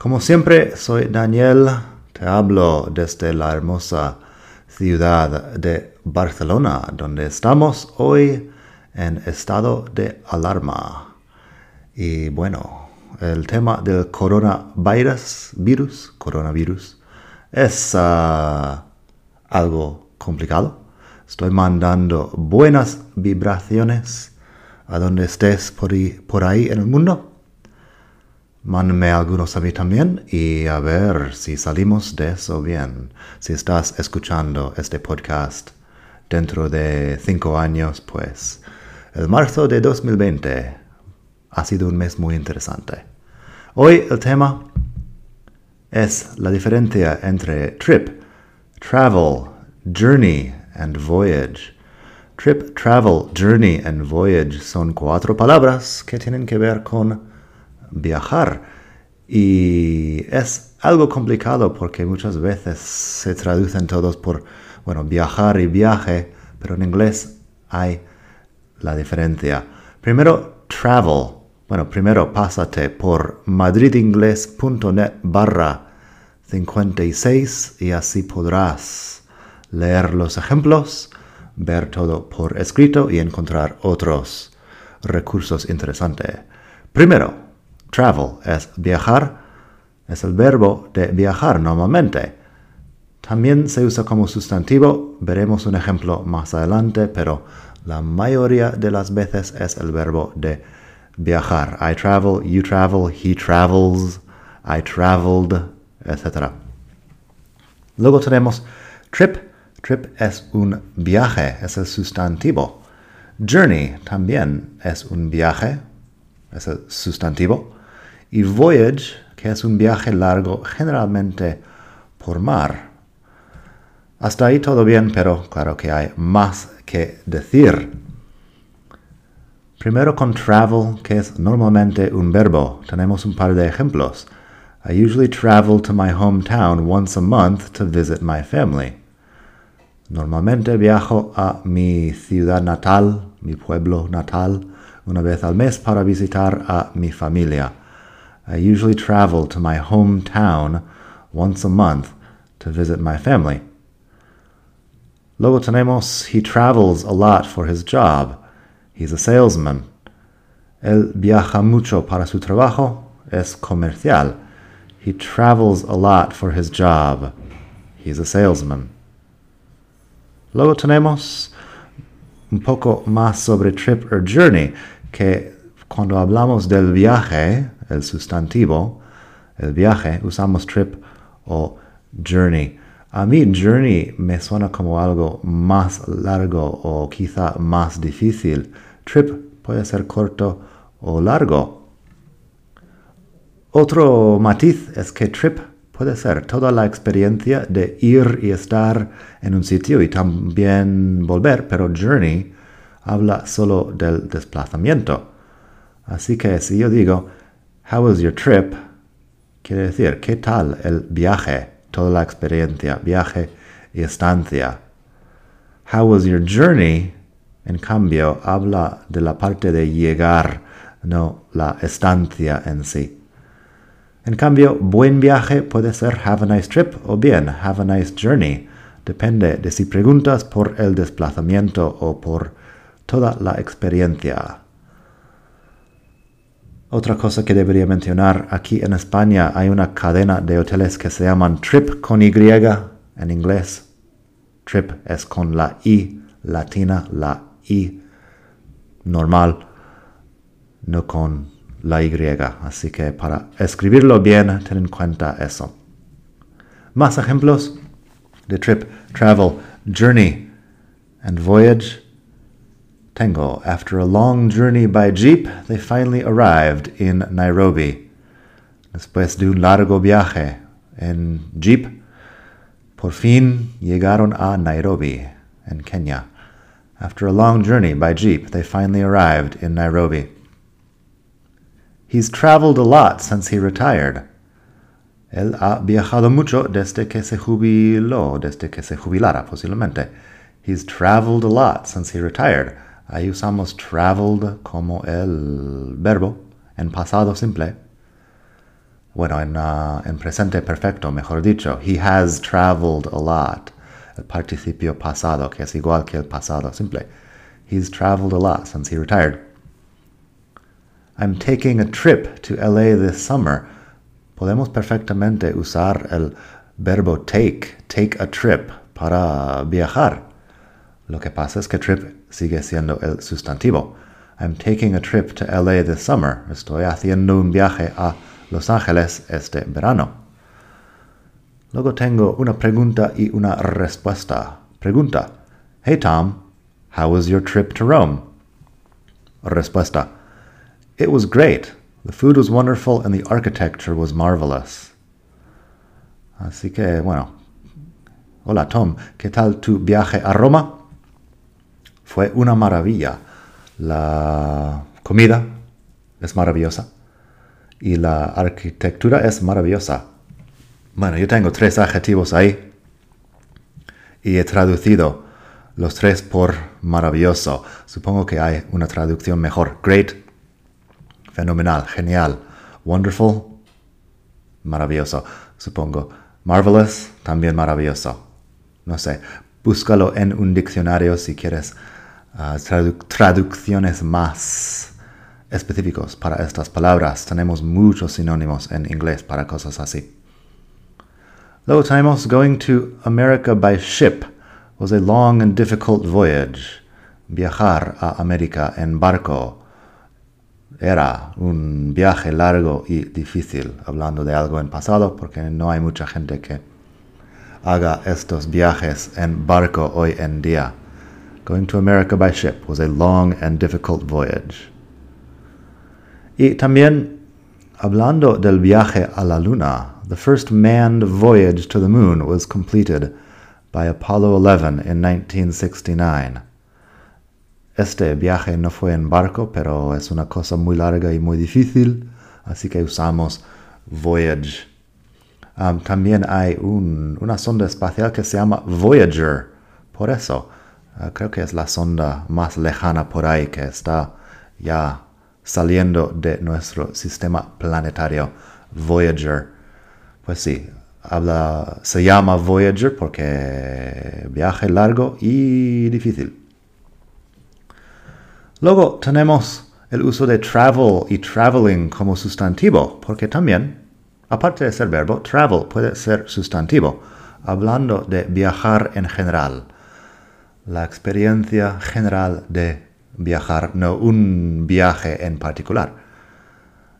Como siempre, soy Daniel, te hablo desde la hermosa ciudad de Barcelona, donde estamos hoy en estado de alarma. Y bueno, el tema del coronavirus, virus, coronavirus, es ah, algo complicado. Estoy mandando buenas vibraciones a donde estés por por ahí en el mundo. Mándame algunos a también y a ver si salimos de eso bien. Si estás escuchando este podcast dentro de cinco años, pues el marzo de 2020 ha sido un mes muy interesante. Hoy el tema es la diferencia entre trip, travel, journey and voyage. Trip, travel, journey and voyage son cuatro palabras que tienen que ver con viajar. Y es algo complicado porque muchas veces se traducen todos por, bueno, viajar y viaje, pero en inglés hay la diferencia. Primero, travel. Bueno, primero pásate por madridingles.net barra 56 y así podrás leer los ejemplos, ver todo por escrito y encontrar otros recursos interesantes. Primero, Travel es viajar, es el verbo de viajar normalmente. También se usa como sustantivo, veremos un ejemplo más adelante, pero la mayoría de las veces es el verbo de viajar. I travel, you travel, he travels, I traveled, etc. Luego tenemos trip. Trip es un viaje, es el sustantivo. Journey también es un viaje, es el sustantivo y voyage, que es un viaje largo generalmente por mar. Hasta ahí todo bien, pero claro que hay más que decir. Primero con travel, que es normalmente un verbo. Tenemos un par de ejemplos. I usually travel to my hometown once a month to visit my family. Normalmente viajo a mi ciudad natal, mi pueblo natal, una vez al mes para visitar a mi familia. I usually travel to my hometown once a month to visit my family. Luego tenemos, he travels a lot for his job. He's a salesman. Él viaja mucho para su trabajo. Es comercial. He travels a lot for his job. He's a salesman. Luego tenemos un poco más sobre trip or journey, que cuando hablamos del viaje, el sustantivo, el viaje, usamos trip o journey. A mí journey me suena como algo más largo o quizá más difícil. Trip puede ser corto o largo. Otro matiz es que trip puede ser toda la experiencia de ir y estar en un sitio y también volver, pero journey habla solo del desplazamiento. Así que si yo digo, How was your trip? Quiere decir, ¿qué tal el viaje? Toda la experiencia, viaje y estancia. How was your journey? En cambio, habla de la parte de llegar, no la estancia en sí. En cambio, buen viaje puede ser have a nice trip o bien have a nice journey. Depende de si preguntas por el desplazamiento o por toda la experiencia. Otra cosa que debería mencionar, aquí en España hay una cadena de hoteles que se llaman Trip con Y en inglés. Trip es con la I latina, la I normal, no con la Y. Así que para escribirlo bien, ten en cuenta eso. Más ejemplos de trip, travel, journey and voyage. Tengo. After a long journey by jeep, they finally arrived in Nairobi. Después de un largo viaje en jeep. Por fin llegaron a Nairobi, en Kenya. After a long journey by jeep, they finally arrived in Nairobi. He's traveled a lot since he retired. Él ha viajado mucho desde que se jubiló, desde que se jubilara posiblemente. He's traveled a lot since he retired. Ahí usamos traveled como el verbo en pasado simple. Bueno, en, uh, en presente perfecto, mejor dicho. He has traveled a lot. El participio pasado, que es igual que el pasado simple. He's traveled a lot since he retired. I'm taking a trip to LA this summer. Podemos perfectamente usar el verbo take, take a trip, para viajar. Lo que pasa es que trip sigue siendo el sustantivo. I'm taking a trip to LA this summer. Estoy haciendo un viaje a Los Ángeles este verano. Luego tengo una pregunta y una respuesta. Pregunta. Hey Tom, how was your trip to Rome? Respuesta. It was great. The food was wonderful and the architecture was marvelous. Así que, bueno. Hola Tom, ¿qué tal tu viaje a Roma? Fue una maravilla. La comida es maravillosa y la arquitectura es maravillosa. Bueno, yo tengo tres adjetivos ahí y he traducido los tres por maravilloso. Supongo que hay una traducción mejor. Great, fenomenal, genial. Wonderful, maravilloso, supongo. Marvelous, también maravilloso. No sé, búscalo en un diccionario si quieres tradu traducciones más específicos para estas palabras. Tenemos muchos sinónimos en inglés para cosas así. Luego tenemos going to America by ship was a long and difficult voyage. Viajar a América en barco era un viaje largo y difícil, hablando de algo en pasado, porque no hay mucha gente que haga estos viajes en barco hoy en día. Going to America by ship was a long and difficult voyage. Y también hablando del viaje a la luna, the first manned voyage to the moon was completed by Apollo 11 in 1969. Este viaje no fue en barco, pero es una cosa muy larga y muy difícil, así que usamos voyage. Um, también hay un, una sonda espacial que se llama Voyager, por eso. Uh, creo que es la sonda más lejana por ahí que está ya saliendo de nuestro sistema planetario, Voyager. Pues sí, habla, se llama Voyager porque viaje largo y difícil. Luego tenemos el uso de travel y traveling como sustantivo, porque también, aparte de ser verbo, travel puede ser sustantivo, hablando de viajar en general. La experiencia general de viajar, no un viaje en particular.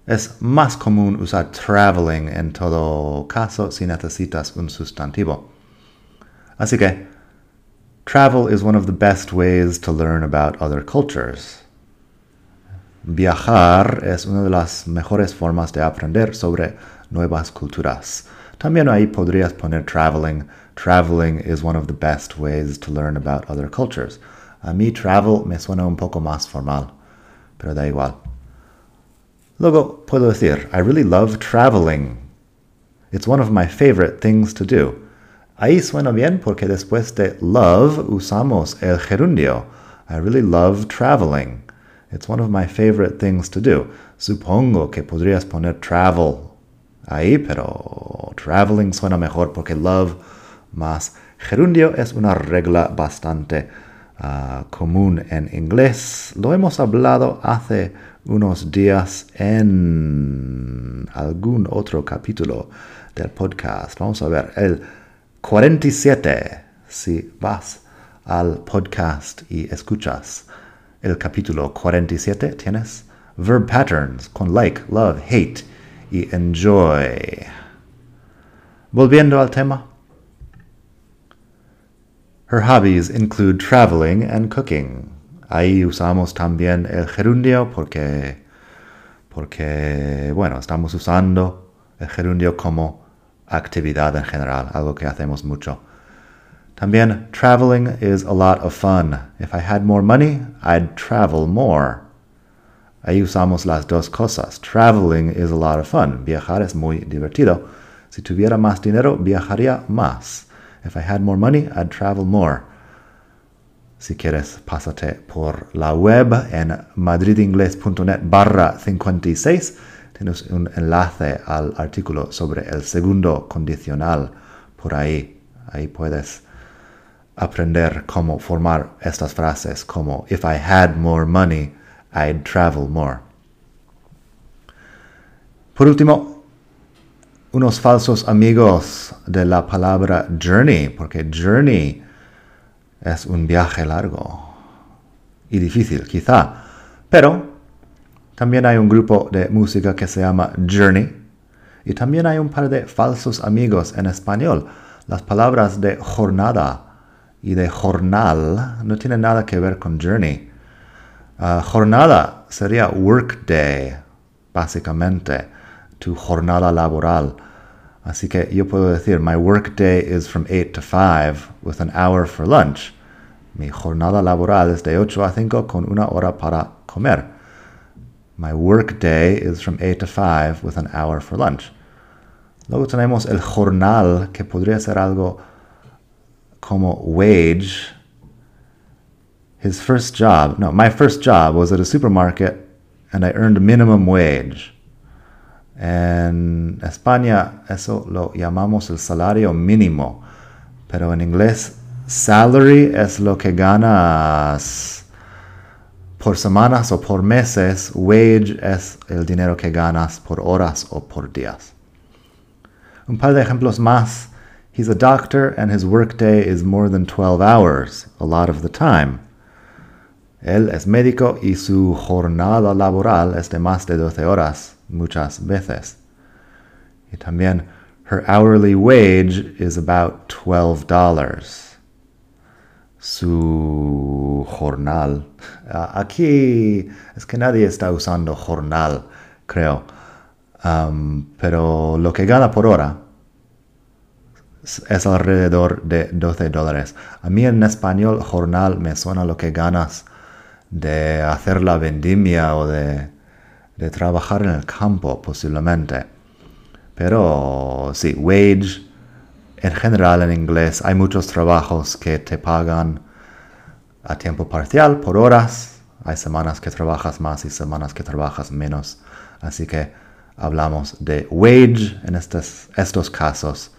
Es más común usar traveling en todo caso si necesitas un sustantivo. Así que, Travel is one of the best ways to learn about other cultures. Viajar es una de las mejores formas de aprender sobre nuevas culturas. También ahí podrías poner traveling. Traveling is one of the best ways to learn about other cultures. Uh, A mí travel me suena un poco más formal, pero da igual. Luego puedo decir, I really love traveling. It's one of my favorite things to do. Ahí suena bien porque después de love usamos el gerundio. I really love traveling. It's one of my favorite things to do. Supongo que podrías poner travel ahí, pero traveling suena mejor porque love más gerundio es una regla bastante uh, común en inglés. Lo hemos hablado hace unos días en algún otro capítulo del podcast. Vamos a ver el 47 si vas al podcast y escuchas el capítulo 47 tienes verb patterns con like, love, hate y enjoy. Volviendo al tema. Her hobbies include traveling and cooking. Ahí usamos también el gerundio porque, porque, bueno, estamos usando el gerundio como actividad en general, algo que hacemos mucho. También, traveling is a lot of fun. If I had more money, I'd travel more. Ahí usamos las dos cosas. Traveling is a lot of fun. Viajar es muy divertido. Si tuviera más dinero, viajaría más. If I had more money, I'd travel more. Si quieres, pásate por la web en madridingles.net barra 56. Tienes un enlace al artículo sobre el segundo condicional por ahí. Ahí puedes aprender cómo formar estas frases como If I had more money, I'd travel more. Por último, unos falsos amigos de la palabra journey, porque journey es un viaje largo y difícil, quizá. Pero también hay un grupo de música que se llama Journey y también hay un par de falsos amigos en español. Las palabras de jornada y de jornal no tiene nada que ver con journey. Ah, jornada sería workday, básicamente, tu jornada laboral. Así que yo puedo decir, my work day is from 8 to 5 with an hour for lunch. Mi jornada laboral es de 8 a 5 con una hora para comer. My workday is from 8 to 5 with an hour for lunch. Luego tenemos el jornal, que podría ser algo como wage. His first job, no, my first job was at a supermarket and I earned minimum wage. En España eso lo llamamos el salario mínimo, pero en inglés salary es lo que ganas por semanas o por meses, wage es el dinero que ganas por horas o por días. Un par de ejemplos más He's a doctor and his workday is more than 12 hours, a lot of the time. Él es médico y su jornada laboral es de más de 12 horas, muchas veces. Y también, her hourly wage is about $12. Su jornal. Aquí es que nadie está usando jornal, creo. Um, pero lo que gana por hora es alrededor de 12 dólares. A mí en español jornal me suena lo que ganas de hacer la vendimia o de, de trabajar en el campo posiblemente. Pero sí, wage en general en inglés hay muchos trabajos que te pagan a tiempo parcial por horas. Hay semanas que trabajas más y semanas que trabajas menos. Así que hablamos de wage en estos, estos casos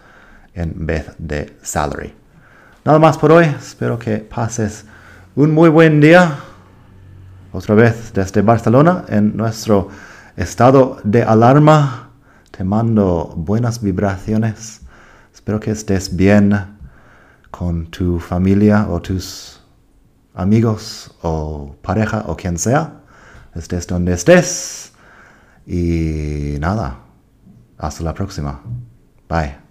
en vez de salary. Nada más por hoy. Espero que pases un muy buen día. Otra vez desde Barcelona en nuestro estado de alarma. Te mando buenas vibraciones. Espero que estés bien con tu familia o tus amigos o pareja o quien sea. Estés donde estés. Y nada. Hasta la próxima. Bye.